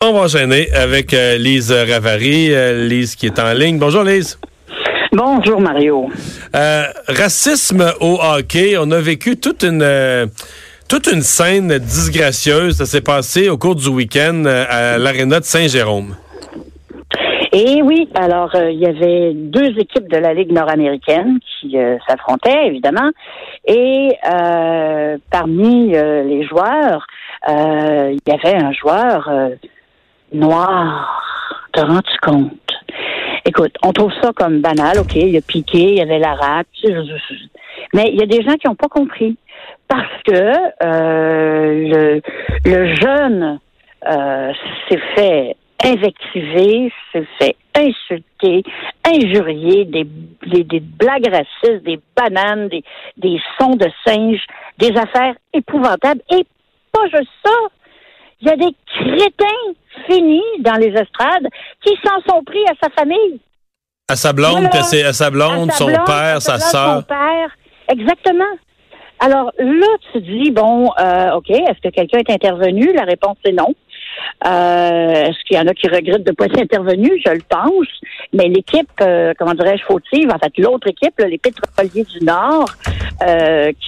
On va enchaîner avec euh, Lise Ravary, euh, Lise qui est en ligne. Bonjour Lise. Bonjour Mario. Euh, racisme au hockey, on a vécu toute une euh, toute une scène disgracieuse. Ça s'est passé au cours du week-end à l'aréna de Saint-Jérôme. Et oui, alors euh, il y avait deux équipes de la Ligue nord-américaine qui euh, s'affrontaient, évidemment. Et euh, parmi les joueurs, il y avait un joueur noir. Te rends-tu compte? Écoute, on trouve ça comme banal, OK, il a piqué, il y avait la rate, mais il y a des gens qui n'ont pas compris. Parce que euh, le, jeune euh, s'est fait invectiver, s'est fait insulter, injurier, des, des, des blagues racistes, des bananes, des, des sons de singes, des affaires épouvantables. Et pas juste ça. Il y a des crétins finis dans les estrades qui s'en sont pris à sa famille. À sa blonde, Voilà. puis à sa blonde, À sa son père, à sa blonde, sœur. Son père. Exactement. Alors là, tu te dis, bon, euh, OK, est-ce que quelqu'un est intervenu? La réponse est non. Euh, est-ce qu'il y en a qui regrettent de ne pas être intervenu? Je le pense. Mais l'équipe, euh, comment dirais-je, fautive, en fait, l'autre équipe, là, les pétroliers du Nord,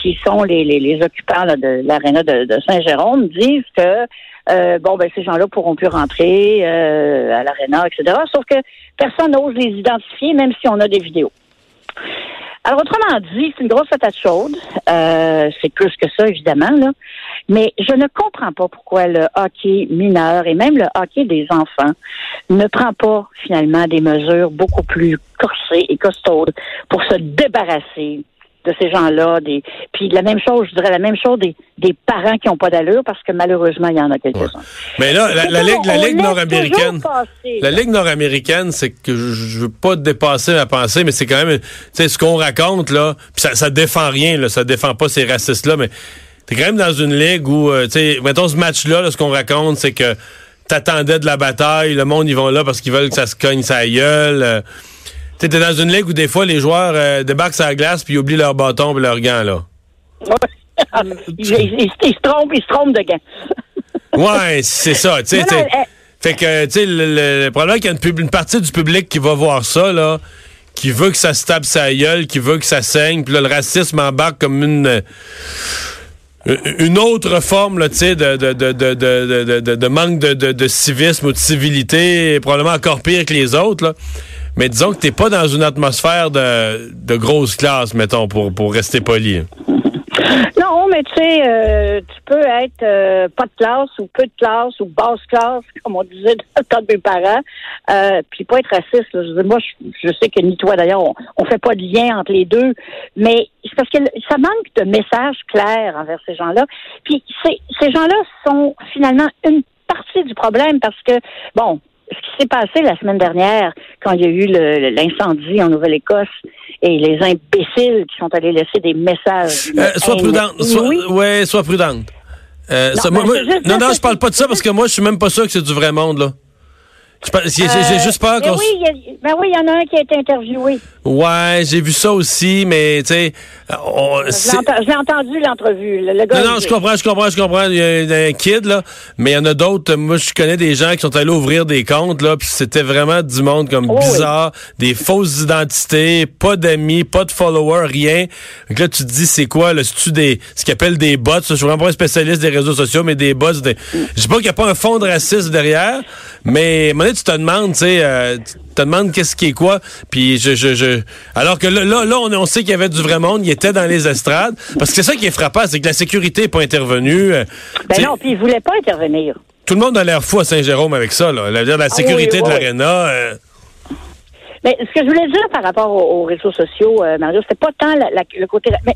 qui sont les, les, les occupants là, de l'aréna de, de Saint-Jérôme, disent que euh, bon, ben ces gens-là pourront plus rentrer euh, à l'aréna, etc. Sauf que personne n'ose les identifier, même si on a des vidéos. Alors, autrement dit, c'est une grosse patate chaude. Euh, c'est plus que ça, évidemment, là. Mais je ne comprends pas pourquoi le hockey mineur et même le hockey des enfants ne prend pas, finalement, des mesures beaucoup plus corsées et costaudes pour se débarrasser de ces gens-là. Des... Puis la même chose, je dirais la même chose des, des parents qui n'ont pas d'allure parce que malheureusement, il y en a quelques-uns. Mais là, la, Ligue, la nord-américaine. La. Ligue nord-américaine, c'est que je, je veux pas dépasser ma pensée, mais c'est quand même, tu sais, ce qu'on raconte, là, pis ça, ça défend rien, là, ça défend pas ces racistes-là, mais t'es quand même dans une ligue où, euh, tu sais, mettons ce match-là, là, ce qu'on raconte, c'est que t'attendais de la bataille, le monde, ils vont là parce qu'ils veulent que ça se cogne sa gueule. euh. Tu dans une ligue où des fois, les joueurs euh, débarquent sur la glace puis ils oublient leur bâton et leurs gants, là. Ouais. il, il- il- il se trompe, il se trompe de gants. Ouais, c'est ça, tu sais. Fait que, tu sais, le, le- le problème, qu'il y a une, pub- une partie du public qui va voir ça, là, qui veut que ça se tape sa gueule, qui veut que ça saigne, puis là, le racisme embarque comme une... euh, une autre forme, là, tu sais, de, de, de, de, de, de- de- de manque de, de, de civisme ou de civilité, probablement encore pire que les autres, là. Mais disons que t'es pas dans une atmosphère de, de grosse classe, mettons, pour, pour rester poli. Non, mais tu sais, euh, tu peux être euh, pas de classe ou peu de classe ou basse classe, comme on disait dans le temps de mes parents, euh, puis pas être raciste. Je moi, je, sais que ni toi d'ailleurs, on, on fait pas de lien entre les deux, mais c'est parce que ça manque de messages clairs envers ces gens-là. Puis ces gens-là sont finalement une partie du problème parce que, bon, ce qui s'est passé la semaine dernière, quand il y a eu l'incendie en Nouvelle-Écosse et les imbéciles qui sont allés laisser des messages. Euh, sois prudente. Sois, inouïe. ouais, sois prudente. Euh, Non, ça, ben, moi- non, non, je parle pas de ça parce que moi, je suis même pas sûr que c'est du vrai monde, là. J'ai j'ai- j'ai juste peur qu'on... Euh, oui, il y a- ben oui, il y en a un qui a été interviewé. Ouais, j'ai vu ça aussi, mais, tu sais... je l'ai entendu, l'entrevue. Le, gars, Non, non, je comprends, je comprends, je comprends. Il y a un kid, là. Mais il y en a d'autres. Moi, je connais des gens qui sont allés ouvrir des comptes, là. Puis c'était vraiment du monde comme Oh, oui. bizarre. Des fausses identités, pas d'amis, pas de followers, rien. Donc là, tu te dis, c'est quoi, le stu des, ce qu'ils appellent des bots. Je suis vraiment pas un spécialiste des réseaux sociaux, mais des bots. Des... Je sais pas qu'il n'y a pas un fond de racisme derrière. Mais, tu te demandes, tu sais, euh, tu te demandes qu'est-ce qui est quoi. Puis je, je, je... Alors que là, là, là, on, on sait qu'il y avait du vrai monde. Il était dans les estrades. Parce que c'est ça qui est frappant, c'est que la sécurité n'est pas intervenue. Euh, Ben non, puis il voulait pas intervenir. Tout le monde a l'air fou à Saint-Jérôme avec ça. Là. La, la sécurité Ah oui, de oui, l'aréna. euh, Mais ce que je voulais dire par rapport aux, aux réseaux sociaux, euh, Mario, c'était pas tant la- la- le côté. Mais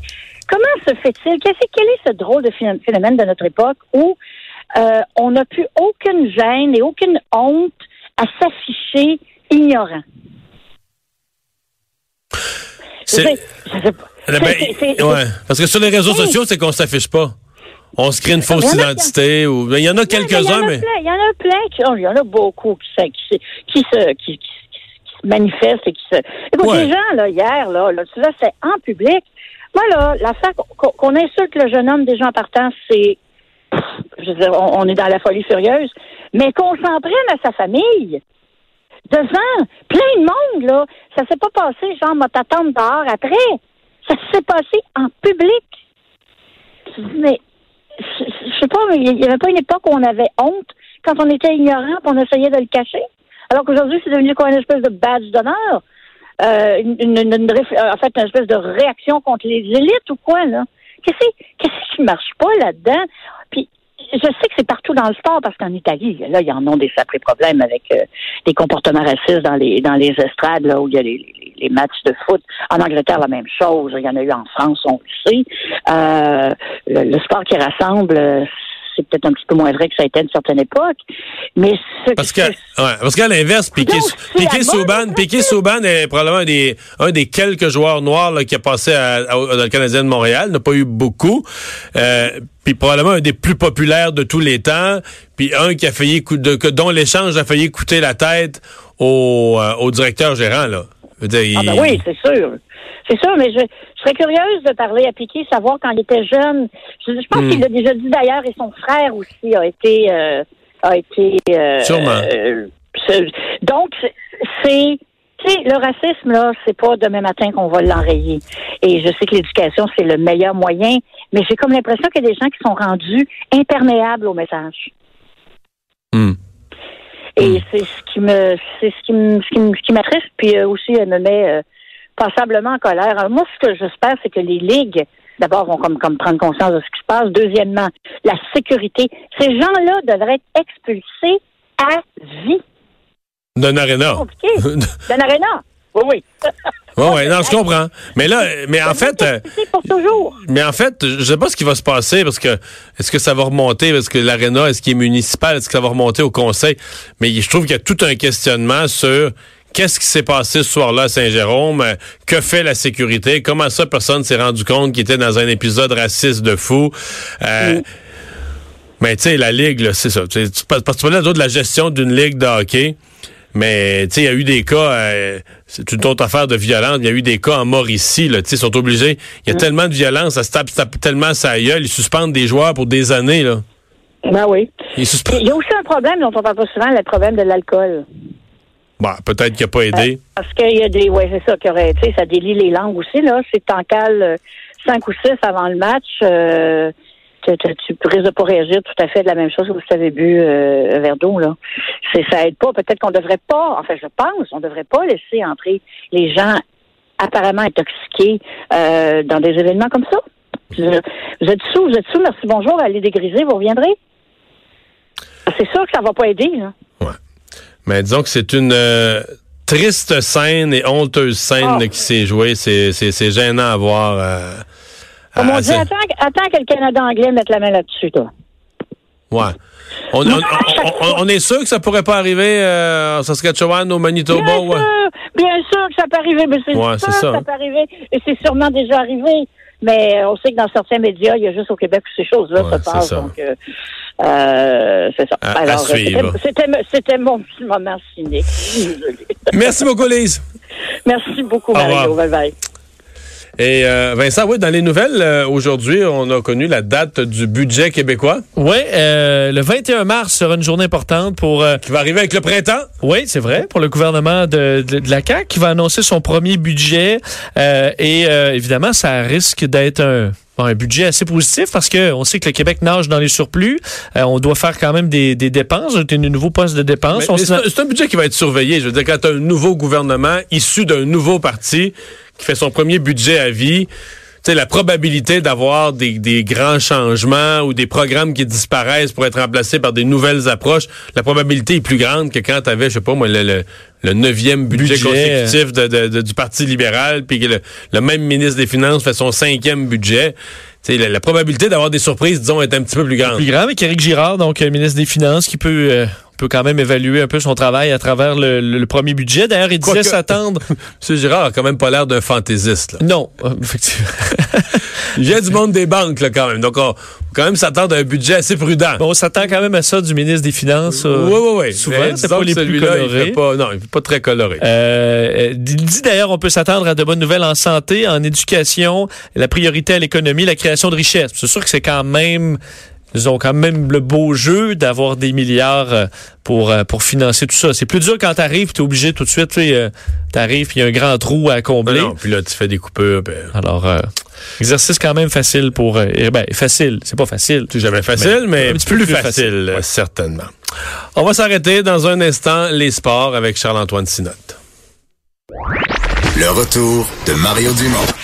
comment se fait-il qu'est-ce- Quel est ce drôle de phé- phénomène de notre époque où euh, on n'a plus aucune gêne et aucune honte à s'afficher ignorant. C'est... Parce que sur les réseaux sociaux, c'est qu'on s'affiche pas. On se crée une fausse identité. Ou... Il y en a quelques-uns, mais. Il y en a plein. Qui... il y en a beaucoup qui, qui, qui, se, qui, se manifestent et qui se. Écoute, les gens, là, hier, là, là, là c'est en public. Moi, là, l'affaire qu'on insulte le jeune homme des gens partant, c'est. Je veux dire, on, est dans la folie furieuse. Mais qu'on s'en prenne à sa famille devant plein de monde, là. Ça s'est pas passé, genre, m'a t'attendre dehors après. Ça s'est passé en public. Mais, je sais pas, il n'y avait pas une époque où on avait honte quand on était ignorant on essayait de le cacher. Alors qu'aujourd'hui, c'est devenu quoi une espèce de badge d'honneur. Euh, en fait, une espèce de réaction contre les élites ou quoi, là? Qu'est-ce, qu'est-ce qui marche pas là-dedans? Puis, je sais que c'est partout dans le sport parce qu'en Italie, là, ils en ont des sacrés problèmes avec euh, des comportements racistes dans les dans les estrades, là, où il y a les, les, matchs de foot. En Angleterre, la même chose. Il y en a eu en France, on le sait. Euh, le, sport qui rassemble, c'est peut-être un petit peu moins vrai que ça a été à une certaine époque. Mais parce que, ouais, parce qu'à l'inverse, Piqué, Piqué Souban, Piqué Souban est probablement un des, un des quelques joueurs noirs là, qui a passé à, dans le Canadien de Montréal, n'a pas eu beaucoup. Euh, puis probablement un des plus populaires de tous les temps, puis un qui a failli de, dont l'échange a failli coûter la tête au, euh, au directeur gérant là. Ah ben oui, c'est sûr. C'est sûr, mais je, serais curieuse de parler à Piqué, savoir quand il était jeune. Je, pense hmm. qu'il l'a déjà dit d'ailleurs, et son frère aussi a été euh, a été euh, Sûrement. Euh, donc c'est le racisme, là, c'est pas demain matin qu'on va l'enrayer. Et je sais que l'éducation, c'est le meilleur moyen, mais j'ai comme l'impression qu'il y a des gens qui sont rendus imperméables au message. Hmm. Et hmm. c'est ce qui me c'est ce qui me ce qui m'attriste, puis aussi elle me met passablement en colère. moi, ce que j'espère, c'est que les ligues, d'abord, vont comme, comme prendre conscience de ce qui se passe. Deuxièmement, la sécurité. Ces gens-là devraient être expulsés à vie. D'un aréna. D'un aréna. Oui, oui. Oui, oui, non, je comprends. Mais là, mais en fait. Pour toujours. Mais en fait, je sais pas ce qui va se passer parce que est-ce que ça va remonter, parce que l'aréna, est-ce qu'il est municipal, est-ce que ça va remonter au conseil? Mais je trouve qu'il y a tout un questionnement sur Qu'est-ce qui s'est passé ce soir-là à Saint-Jérôme? Que fait la sécurité? Comment ça, personne s'est rendu compte qu'il était dans un épisode raciste de fou? Euh, mais tu sais, la Ligue, c'est ça. Parce que tu parlais de la gestion d'une Ligue de hockey. Mais tu sais, il y a eu des cas, euh, c'est une autre affaire de violence. Il y a eu des cas en Mauricie, là. Tu sais, ils sont obligés. Il y a tellement de violence, ça se tape, tellement sa gueule, ils suspendent des joueurs pour des années, là. Ben oui. il y a aussi un problème dont on parle pas souvent, le problème de l'alcool. Bah, peut-être qu'il n'a pas aidé. Euh, parce qu'il y a des. Oui, c'est ça, qui aurait, tu sais, ça délie les langues aussi, là. C'est en cale euh, cinq ou six avant le match. Euh, tu, risques de pas réagir tout à fait de la même chose que vous avez bu euh, un verre d'eau, là. C'est, ça aide pas. Peut-être qu'on devrait pas, enfin, je pense, on devrait pas laisser entrer les gens apparemment intoxiqués dans des événements comme ça. Vous êtes sous, vous êtes sous, merci, bonjour, allez dégriser, vous reviendrez. C'est sûr que ça va pas aider, là. Mais disons que c'est une euh, triste scène et honteuse scène ah. qui s'est jouée. C'est, c'est, gênant à voir. Euh, Comme on dit, attends, attends que le Canada anglais mette la main là-dessus, toi. Ouais. On, on, est sûr que ça pourrait pas arriver euh, en Saskatchewan, au Manitoba? Bien, sûr, bien sûr que ça peut arriver, mais c'est sûr ça. que ça peut arriver. Et c'est sûrement déjà arrivé. Mais on sait que dans certains médias, il y a juste au Québec que ces choses-là se passent. Donc, euh, euh, c'est ça. Alors, c'était mon petit moment cynique. Merci beaucoup, Lise. Merci beaucoup, Mario. Bye bye. Et euh, Vincent, oui, dans les nouvelles, euh, aujourd'hui, on a connu la date du budget québécois. Oui, euh, le 21 mars sera une journée importante pour... Euh, qui va arriver avec le printemps. Oui, c'est vrai, pour le gouvernement de, de, la CAQ, qui va annoncer son premier budget. et évidemment, ça risque d'être un un budget assez positif parce que on sait que le Québec nage dans les surplus. on doit faire quand même des, des dépenses, des nouveaux postes de dépenses. C'est un budget qui va être surveillé. Je veux dire, quand as un nouveau gouvernement issu d'un nouveau parti, qui fait son premier budget à vie, tu sais, la probabilité d'avoir des, des, grands changements ou des programmes qui disparaissent pour être remplacés par des nouvelles approches, la probabilité est plus grande que quand tu avais, je sais pas moi, le, le, neuvième budget, consécutif de, du Parti libéral, puis que le, même ministre des Finances fait son cinquième budget. La, la, probabilité d'avoir des surprises, disons, est un petit peu plus grande. Plus grande avec Éric Girard, donc euh, ministre des Finances, qui peut, euh, peut quand même évaluer un peu son travail à travers le, premier budget. D'ailleurs, il disait s'attendre. M. Girard a quand même pas l'air d'un fantaisiste. Non, euh, effectivement. il vient du monde des banques, là, quand même. Donc, on, quand même s'attendre à un budget assez prudent. on s'attend quand même à ça du ministre des Finances. oui, oui, oui. Souvent, c'est pas les plus colorés. Il pas, non, il n'est pas très coloré. Euh, il dit d'ailleurs, on peut s'attendre à de bonnes nouvelles en santé, en éducation, la priorité à l'économie, la création de richesses. C'est sûr que c'est quand même ils ont quand même le beau jeu d'avoir des milliards euh, pour euh, pour financer tout ça. C'est plus dur quand t'arrives, t'es obligé tout de suite, tu euh, t'arrives, il y a un grand trou à combler. Non, puis là tu fais des coupures. Ben... Alors exercice quand même facile pour eh ben facile, c'est pas facile. C'est jamais facile, mais, plus, facile, certainement. On va s'arrêter dans un instant les sports avec Charles-Antoine Sinotte. Le retour de Mario Dumont